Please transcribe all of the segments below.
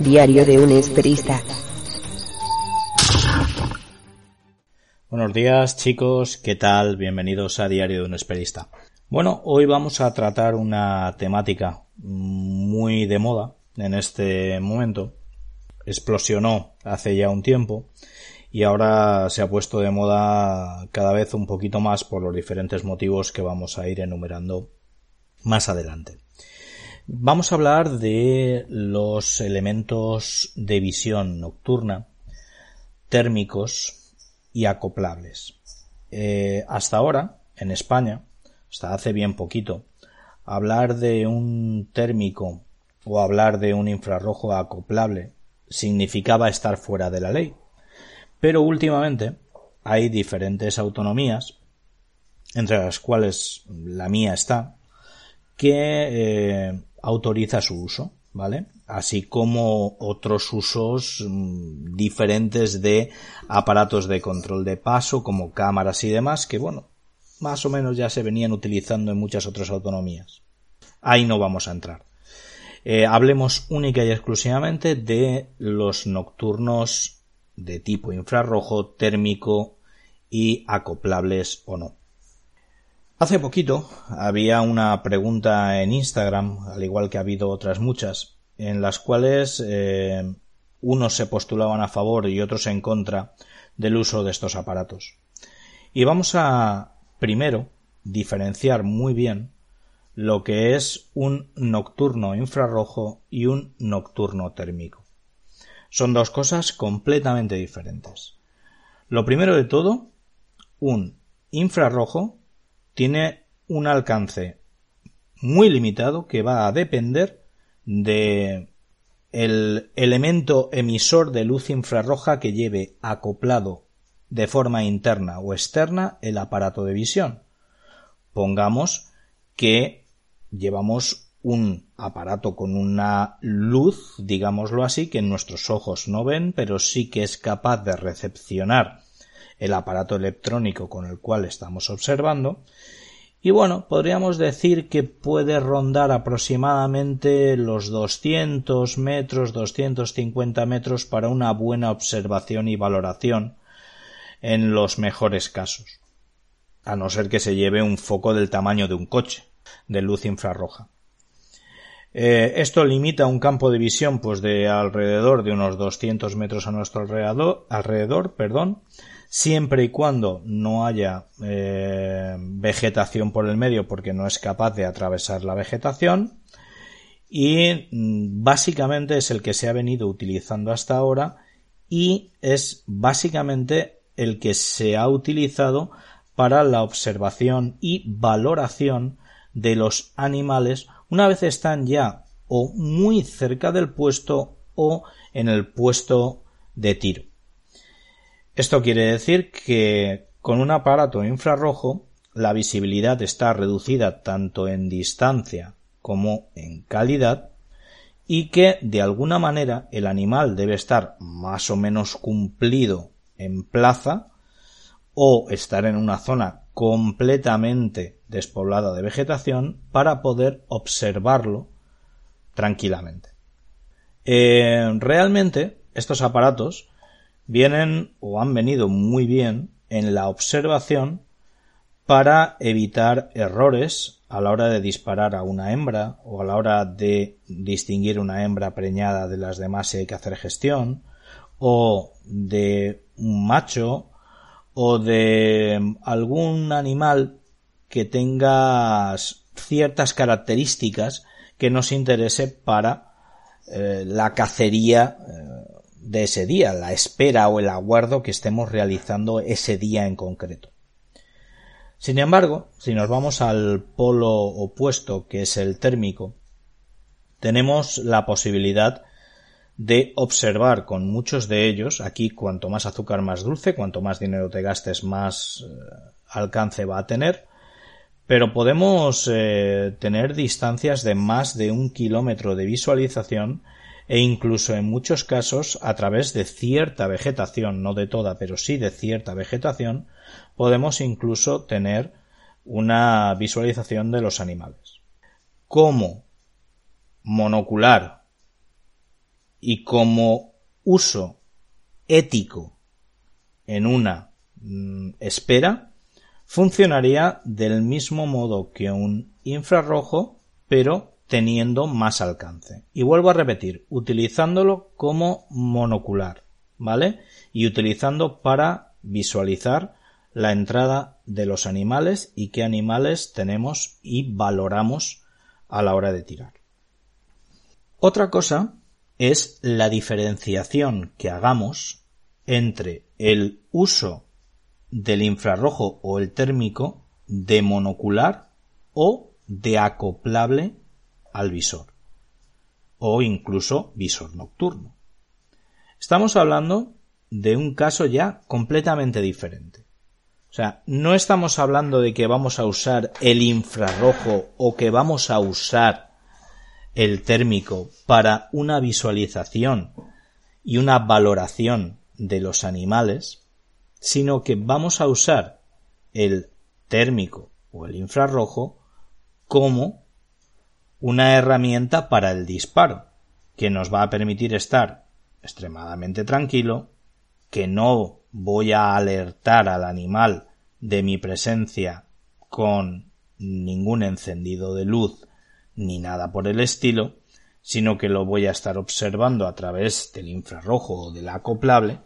Diario de un esperista. Buenos días chicos, ¿qué tal? Bienvenidos a Diario de un esperista. Bueno, hoy vamos a tratar una temática muy de moda en este momento. Explosionó hace ya un tiempo y ahora se ha puesto de moda cada vez un poquito más por los diferentes motivos que vamos a ir enumerando más adelante. Vamos a hablar de los elementos de visión nocturna, térmicos y acoplables. Eh, hasta ahora, en España, hasta hace bien poquito, hablar de un térmico o hablar de un infrarrojo acoplable significaba estar fuera de la ley. Pero últimamente hay diferentes autonomías, entre las cuales la mía está, que eh, autoriza su uso, ¿vale? Así como otros usos mm, diferentes de aparatos de control de paso, como cámaras y demás, que bueno, más o menos ya se venían utilizando en muchas otras autonomías. Ahí no vamos a entrar. Eh, hablemos única y exclusivamente de los nocturnos de tipo infrarrojo, térmico y acoplables o no. Hace poquito había una pregunta en Instagram, al igual que ha habido otras muchas, en las cuales eh, unos se postulaban a favor y otros en contra del uso de estos aparatos. Y vamos a primero diferenciar muy bien lo que es un nocturno infrarrojo y un nocturno térmico. Son dos cosas completamente diferentes. Lo primero de todo, un infrarrojo tiene un alcance muy limitado que va a depender de el elemento emisor de luz infrarroja que lleve acoplado de forma interna o externa el aparato de visión. Pongamos que llevamos un aparato con una luz, digámoslo así, que nuestros ojos no ven, pero sí que es capaz de recepcionar el aparato electrónico con el cual estamos observando. Y bueno, podríamos decir que puede rondar aproximadamente los 200 metros, 250 metros para una buena observación y valoración en los mejores casos. A no ser que se lleve un foco del tamaño de un coche, de luz infrarroja. Eh, esto limita un campo de visión pues de alrededor de unos 200 metros a nuestro alrededor, alrededor perdón, siempre y cuando no haya eh, vegetación por el medio porque no es capaz de atravesar la vegetación y mm, básicamente es el que se ha venido utilizando hasta ahora y es básicamente el que se ha utilizado para la observación y valoración de los animales una vez están ya o muy cerca del puesto o en el puesto de tiro. Esto quiere decir que con un aparato infrarrojo la visibilidad está reducida tanto en distancia como en calidad y que de alguna manera el animal debe estar más o menos cumplido en plaza o estar en una zona completamente despoblada de vegetación para poder observarlo tranquilamente. Eh, realmente estos aparatos vienen o han venido muy bien en la observación para evitar errores a la hora de disparar a una hembra o a la hora de distinguir una hembra preñada de las demás si hay que hacer gestión o de un macho o de algún animal que tenga ciertas características que nos interese para eh, la cacería eh, de ese día, la espera o el aguardo que estemos realizando ese día en concreto. Sin embargo, si nos vamos al polo opuesto, que es el térmico, tenemos la posibilidad de observar con muchos de ellos, aquí cuanto más azúcar más dulce, cuanto más dinero te gastes más eh, alcance va a tener, pero podemos eh, tener distancias de más de un kilómetro de visualización e incluso en muchos casos a través de cierta vegetación, no de toda, pero sí de cierta vegetación, podemos incluso tener una visualización de los animales. Como monocular y como uso ético en una mm, espera, funcionaría del mismo modo que un infrarrojo, pero teniendo más alcance. Y vuelvo a repetir, utilizándolo como monocular, ¿vale? Y utilizando para visualizar la entrada de los animales y qué animales tenemos y valoramos a la hora de tirar. Otra cosa es la diferenciación que hagamos entre el uso del infrarrojo o el térmico de monocular o de acoplable al visor o incluso visor nocturno. Estamos hablando de un caso ya completamente diferente. O sea, no estamos hablando de que vamos a usar el infrarrojo o que vamos a usar el térmico para una visualización y una valoración de los animales, sino que vamos a usar el térmico o el infrarrojo como una herramienta para el disparo, que nos va a permitir estar extremadamente tranquilo, que no voy a alertar al animal de mi presencia con ningún encendido de luz ni nada por el estilo, sino que lo voy a estar observando a través del infrarrojo o del acoplable,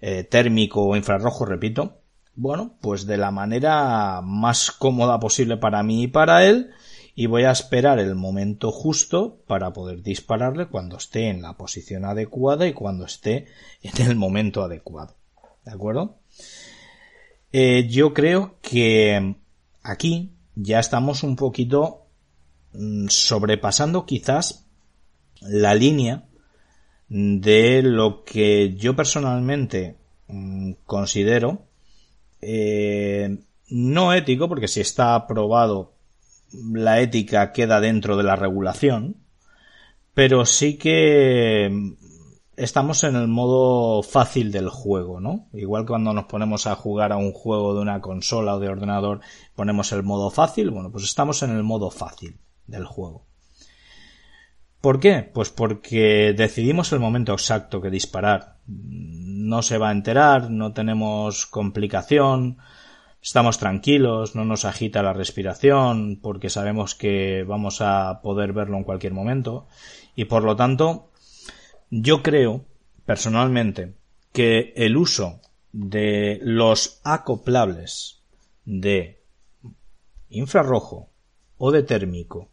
eh, térmico o infrarrojo, repito, bueno, pues de la manera más cómoda posible para mí y para él, y voy a esperar el momento justo para poder dispararle cuando esté en la posición adecuada y cuando esté en el momento adecuado. ¿De acuerdo? Eh, yo creo que aquí ya estamos un poquito mm, sobrepasando quizás la línea de lo que yo personalmente mm, considero eh, no ético, porque si está aprobado la ética queda dentro de la regulación, pero sí que estamos en el modo fácil del juego, ¿no? Igual cuando nos ponemos a jugar a un juego de una consola o de ordenador, ponemos el modo fácil, bueno, pues estamos en el modo fácil del juego. ¿Por qué? Pues porque decidimos el momento exacto que disparar. No se va a enterar, no tenemos complicación, estamos tranquilos, no nos agita la respiración porque sabemos que vamos a poder verlo en cualquier momento. Y por lo tanto yo creo personalmente que el uso de los acoplables de infrarrojo o de térmico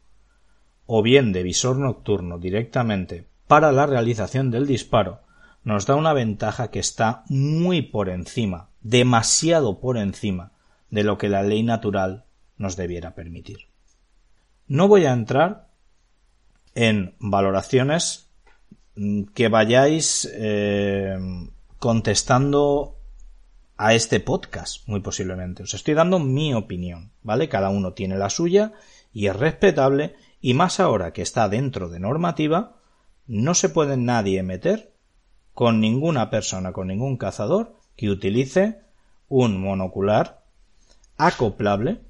o bien de visor nocturno directamente para la realización del disparo nos da una ventaja que está muy por encima, demasiado por encima de lo que la ley natural nos debiera permitir. No voy a entrar en valoraciones mm, que vayáis eh, contestando a este podcast, muy posiblemente. Os estoy dando mi opinión, ¿vale? Cada uno tiene la suya y es respetable y más ahora que está dentro de normativa, no se puede nadie meter con ninguna persona, con ningún cazador que utilice un monocular acoplable,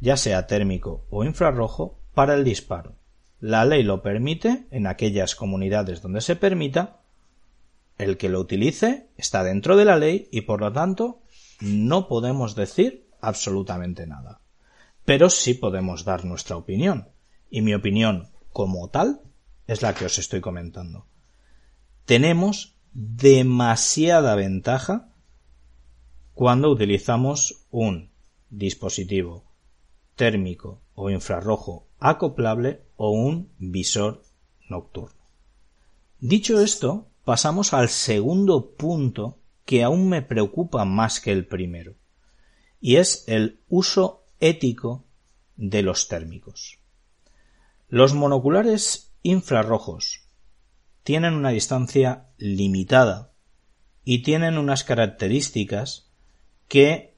ya sea térmico o infrarrojo, para el disparo. La ley lo permite en aquellas comunidades donde se permita. El que lo utilice está dentro de la ley y por lo tanto no podemos decir absolutamente nada. Pero sí podemos dar nuestra opinión. Y mi opinión como tal es la que os estoy comentando. Tenemos demasiada ventaja cuando utilizamos un dispositivo térmico o infrarrojo acoplable o un visor nocturno. Dicho esto, pasamos al segundo punto que aún me preocupa más que el primero, y es el uso ético de los térmicos. Los monoculares infrarrojos tienen una distancia limitada y tienen unas características que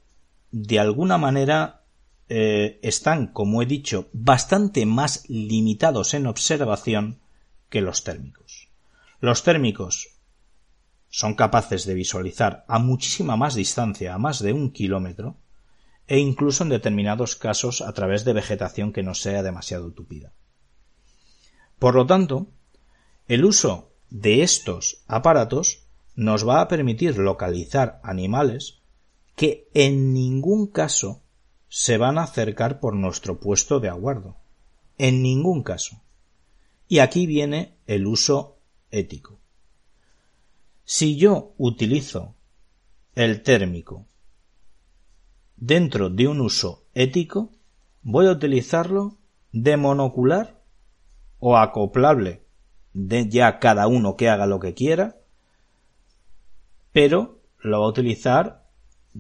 de alguna manera eh, están, como he dicho, bastante más limitados en observación que los térmicos. Los térmicos son capaces de visualizar a muchísima más distancia, a más de un kilómetro, e incluso en determinados casos a través de vegetación que no sea demasiado tupida. Por lo tanto, el uso de estos aparatos nos va a permitir localizar animales que en ningún caso se van a acercar por nuestro puesto de aguardo. En ningún caso. Y aquí viene el uso ético. Si yo utilizo el térmico dentro de un uso ético, voy a utilizarlo de monocular o acoplable, de ya cada uno que haga lo que quiera, pero lo va a utilizar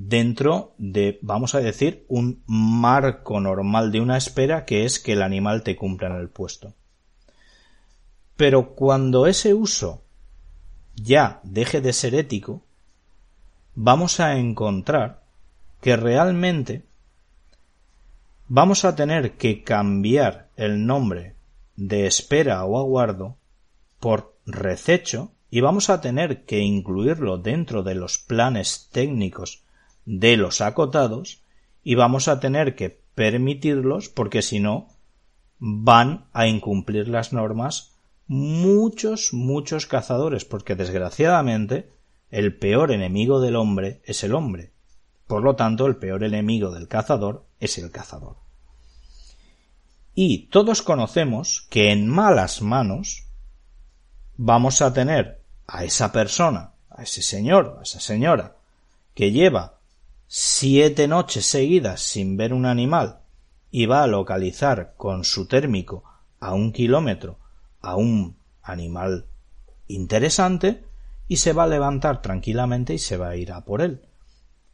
dentro de, vamos a decir, un marco normal de una espera que es que el animal te cumpla en el puesto. Pero cuando ese uso ya deje de ser ético, vamos a encontrar que realmente vamos a tener que cambiar el nombre de espera o aguardo por rececho y vamos a tener que incluirlo dentro de los planes técnicos de los acotados y vamos a tener que permitirlos porque si no van a incumplir las normas muchos, muchos cazadores porque desgraciadamente el peor enemigo del hombre es el hombre por lo tanto, el peor enemigo del cazador es el cazador. Y todos conocemos que en malas manos vamos a tener a esa persona, a ese señor, a esa señora, que lleva siete noches seguidas sin ver un animal y va a localizar con su térmico a un kilómetro a un animal interesante y se va a levantar tranquilamente y se va a ir a por él.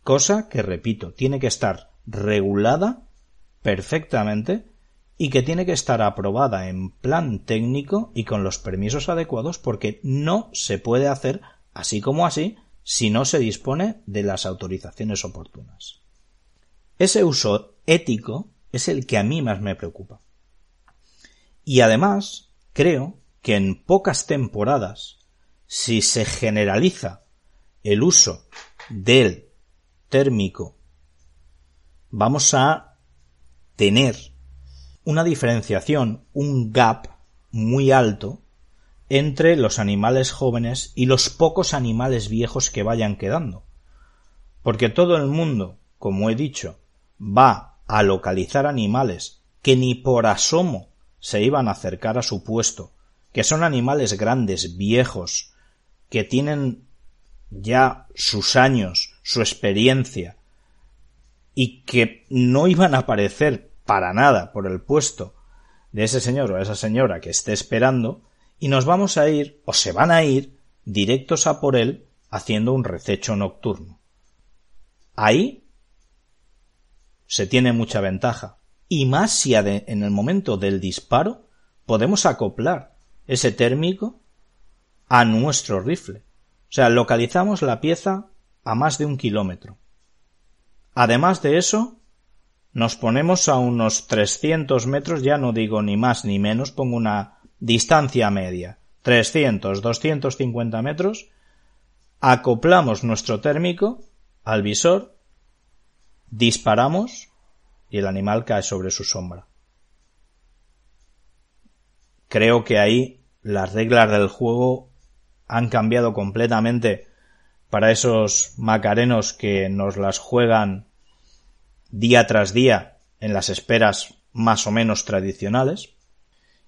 Cosa que, repito, tiene que estar regulada perfectamente y que tiene que estar aprobada en plan técnico y con los permisos adecuados porque no se puede hacer así como así si no se dispone de las autorizaciones oportunas. Ese uso ético es el que a mí más me preocupa. Y además, creo que en pocas temporadas, si se generaliza el uso del térmico, vamos a tener una diferenciación, un gap muy alto entre los animales jóvenes y los pocos animales viejos que vayan quedando. Porque todo el mundo, como he dicho, va a localizar animales que ni por asomo se iban a acercar a su puesto, que son animales grandes, viejos, que tienen ya sus años, su experiencia, y que no iban a aparecer para nada por el puesto de ese señor o esa señora que esté esperando, y nos vamos a ir, o se van a ir, directos a por él, haciendo un rececho nocturno. Ahí se tiene mucha ventaja, y más si en el momento del disparo podemos acoplar ese térmico a nuestro rifle. O sea, localizamos la pieza a más de un kilómetro. Además de eso, nos ponemos a unos 300 metros, ya no digo ni más ni menos, pongo una distancia media, 300, 250 metros, acoplamos nuestro térmico al visor, disparamos y el animal cae sobre su sombra. Creo que ahí las reglas del juego han cambiado completamente para esos macarenos que nos las juegan día tras día en las esperas más o menos tradicionales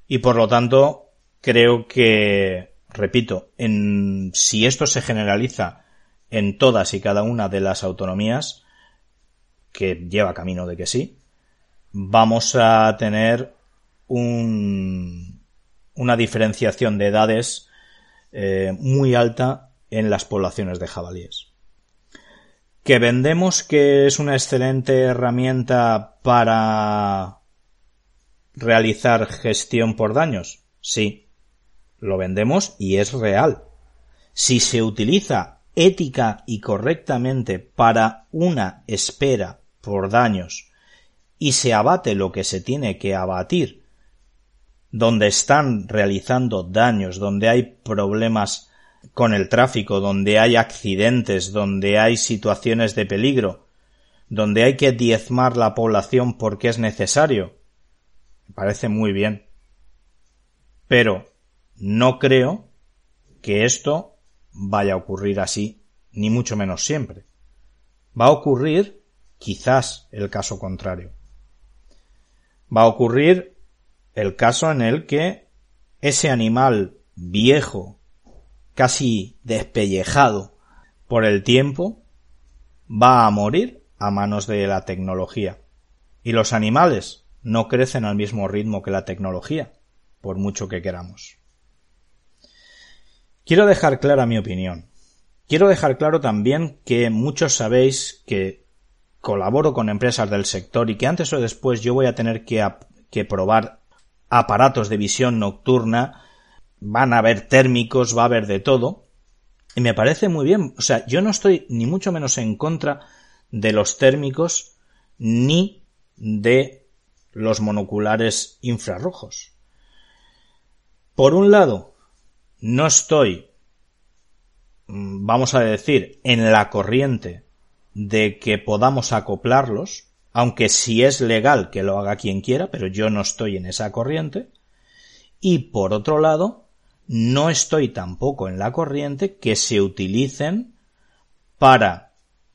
y por lo tanto creo que repito en si esto se generaliza en todas y cada una de las autonomías que lleva camino de que sí vamos a tener un, una diferenciación de edades eh, muy alta en las poblaciones de jabalíes. que vendemos que es una excelente herramienta para realizar gestión por daños. Sí, lo vendemos y es real. Si se utiliza ética y correctamente para una espera por daños y se abate lo que se tiene que abatir donde están realizando daños, donde hay problemas con el tráfico, donde hay accidentes, donde hay situaciones de peligro, donde hay que diezmar la población porque es necesario. Parece muy bien. Pero no creo que esto vaya a ocurrir así, ni mucho menos siempre. Va a ocurrir quizás el caso contrario. Va a ocurrir el caso en el que ese animal viejo, casi despellejado por el tiempo, va a morir a manos de la tecnología. Y los animales no crecen al mismo ritmo que la tecnología, por mucho que queramos. Quiero dejar clara mi opinión. Quiero dejar claro también que muchos sabéis que colaboro con empresas del sector y que antes o después yo voy a tener que, probar aparatos de visión nocturna, van a haber térmicos, va a haber de todo. Y me parece muy bien. O sea, yo no estoy ni mucho menos en contra de los térmicos ni de los monoculares infrarrojos. Por un lado, no estoy, mm, vamos a decir, en la corriente de que podamos acoplarlos, aunque si es legal que lo haga quien quiera, pero yo no estoy en esa corriente. Y por otro lado, no estoy tampoco en la corriente que se utilicen para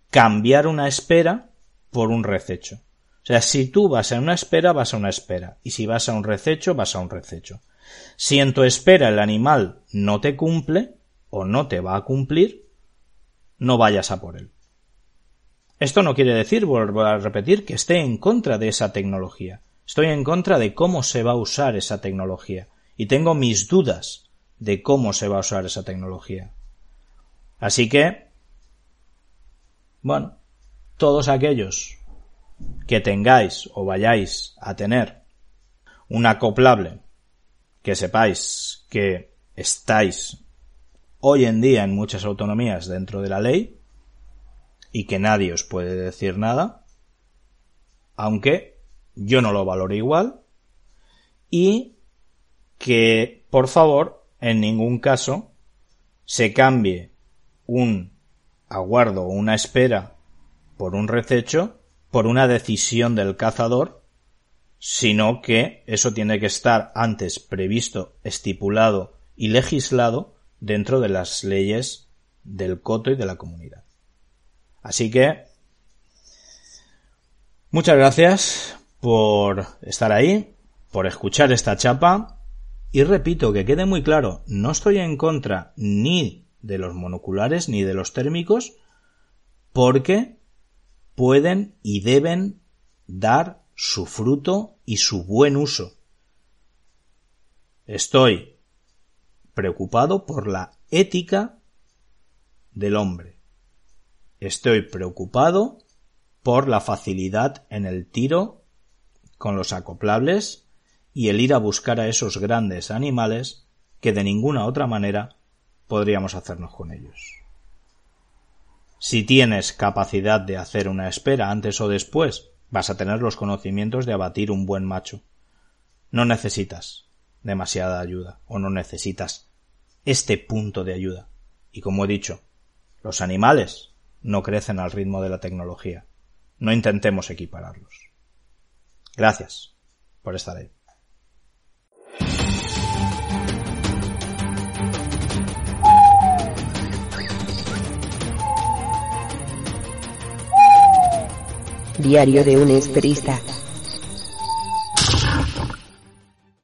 cambiar una espera por un rececho. O sea, si tú vas a una espera, vas a una espera. Y si vas a un rececho, vas a un rececho. Si en tu espera el animal no te cumple o no te va a cumplir, no vayas a por él. Esto no quiere decir, vuelvo a repetir, que esté en contra de esa tecnología. Estoy en contra de cómo se va a usar esa tecnología. Y tengo mis dudas de cómo se va a usar esa tecnología. Así que, bueno, todos aquellos que tengáis o vayáis a tener un acoplable que sepáis que estáis hoy en día en muchas autonomías dentro de la ley, y que nadie os puede decir nada, aunque yo no lo valoro igual, y que, por favor, en ningún caso se cambie un aguardo o una espera por un rececho por una decisión del cazador, sino que eso tiene que estar antes previsto, estipulado y legislado dentro de las leyes del coto y de la comunidad. Así que muchas gracias por estar ahí, por escuchar esta chapa y repito que quede muy claro, no estoy en contra ni de los monoculares ni de los térmicos porque pueden y deben dar su fruto y su buen uso. Estoy preocupado por la ética del hombre. Estoy preocupado por la facilidad en el tiro con los acoplables y el ir a buscar a esos grandes animales que de ninguna otra manera podríamos hacernos con ellos. Si tienes capacidad de hacer una espera antes o después, vas a tener los conocimientos de abatir un buen macho. No necesitas demasiada ayuda o no necesitas este punto de ayuda. Y como he dicho, los animales no crecen al ritmo de la tecnología. No intentemos equipararlos. Gracias por estar ahí. Diario de un esperista.